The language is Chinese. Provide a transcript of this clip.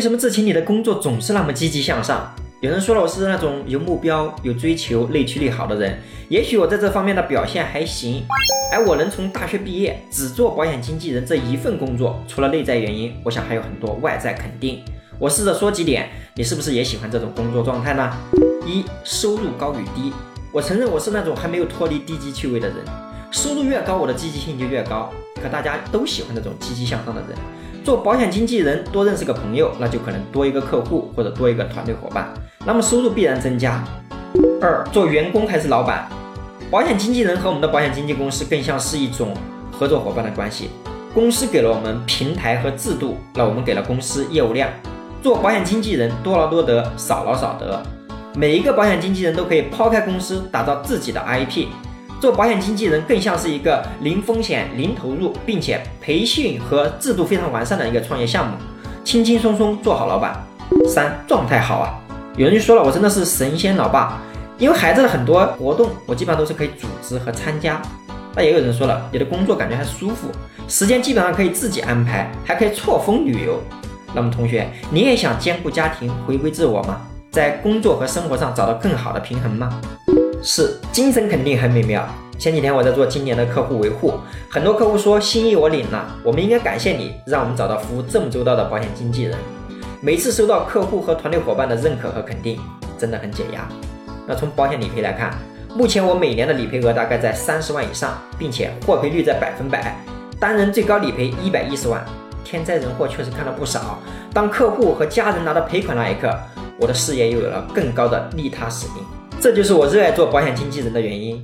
为什么志勤你的工作总是那么积极向上？有人说了，我是那种有目标、有追求、内驱力好的人。也许我在这方面的表现还行，而我能从大学毕业只做保险经纪人这一份工作，除了内在原因，我想还有很多外在肯定。我试着说几点，你是不是也喜欢这种工作状态呢？一、收入高与低。我承认我是那种还没有脱离低级趣味的人，收入越高，我的积极性就越高。可大家都喜欢这种积极向上的人。做保险经纪人，多认识个朋友，那就可能多一个客户或者多一个团队伙伴，那么收入必然增加。二，做员工还是老板？保险经纪人和我们的保险经纪公司更像是一种合作伙伴的关系。公司给了我们平台和制度，那我们给了公司业务量。做保险经纪人，多劳多得，少劳少得。每一个保险经纪人都可以抛开公司，打造自己的 IP。做保险经纪人更像是一个零风险、零投入，并且培训和制度非常完善的一个创业项目，轻轻松松做好老板。三状态好啊！有人就说了，我真的是神仙老爸，因为孩子的很多活动，我基本上都是可以组织和参加。那也有人说了，你的工作感觉还舒服，时间基本上可以自己安排，还可以错峰旅游。那么同学，你也想兼顾家庭，回归自我吗？在工作和生活上找到更好的平衡吗？是精神肯定很美妙。前几天我在做今年的客户维护，很多客户说心意我领了，我们应该感谢你，让我们找到服务这么周到的保险经纪人。每次收到客户和团队伙伴的认可和肯定，真的很解压。那从保险理赔来看，目前我每年的理赔额大概在三十万以上，并且获赔率在百分百，单人最高理赔一百一十万，天灾人祸确实看了不少。当客户和家人拿到赔款那一刻，我的事业又有了更高的利他使命。这就是我热爱做保险经纪人的原因。